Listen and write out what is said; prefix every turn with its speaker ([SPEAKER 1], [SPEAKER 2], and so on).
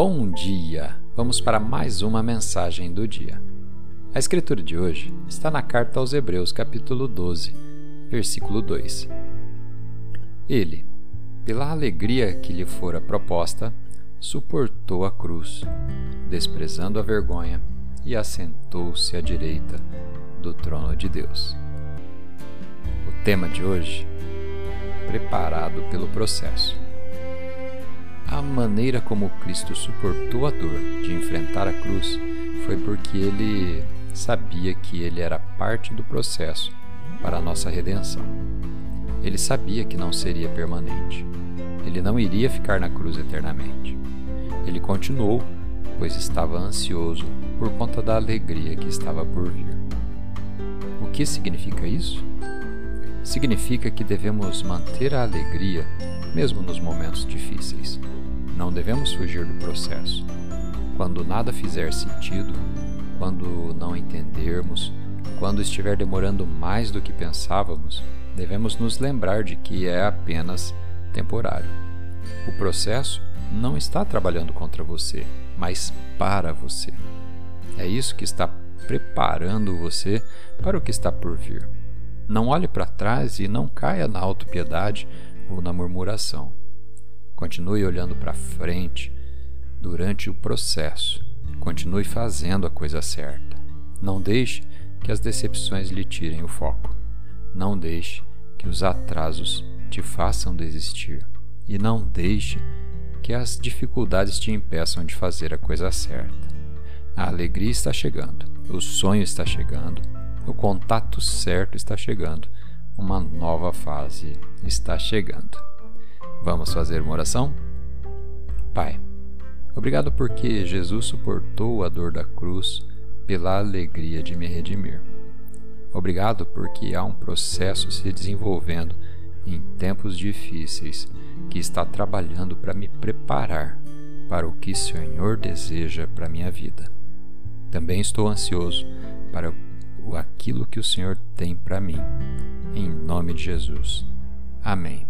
[SPEAKER 1] Bom dia! Vamos para mais uma mensagem do dia. A escritura de hoje está na carta aos Hebreus, capítulo 12, versículo 2. Ele, pela alegria que lhe fora proposta, suportou a cruz, desprezando a vergonha, e assentou-se à direita do trono de Deus. O tema de hoje: preparado pelo processo. A maneira como Cristo suportou a dor de enfrentar a cruz foi porque ele sabia que ele era parte do processo para a nossa redenção. Ele sabia que não seria permanente. Ele não iria ficar na cruz eternamente. Ele continuou, pois estava ansioso por conta da alegria que estava por vir. O que significa isso? Significa que devemos manter a alegria mesmo nos momentos difíceis não devemos fugir do processo. Quando nada fizer sentido, quando não entendermos, quando estiver demorando mais do que pensávamos, devemos nos lembrar de que é apenas temporário. O processo não está trabalhando contra você, mas para você. É isso que está preparando você para o que está por vir. Não olhe para trás e não caia na autopiedade ou na murmuração. Continue olhando para frente durante o processo. Continue fazendo a coisa certa. Não deixe que as decepções lhe tirem o foco. Não deixe que os atrasos te façam desistir. E não deixe que as dificuldades te impeçam de fazer a coisa certa. A alegria está chegando, o sonho está chegando, o contato certo está chegando, uma nova fase está chegando. Vamos fazer uma oração? Pai, obrigado porque Jesus suportou a dor da cruz pela alegria de me redimir. Obrigado porque há um processo se desenvolvendo em tempos difíceis que está trabalhando para me preparar para o que o Senhor deseja para minha vida. Também estou ansioso para aquilo que o Senhor tem para mim. Em nome de Jesus. Amém.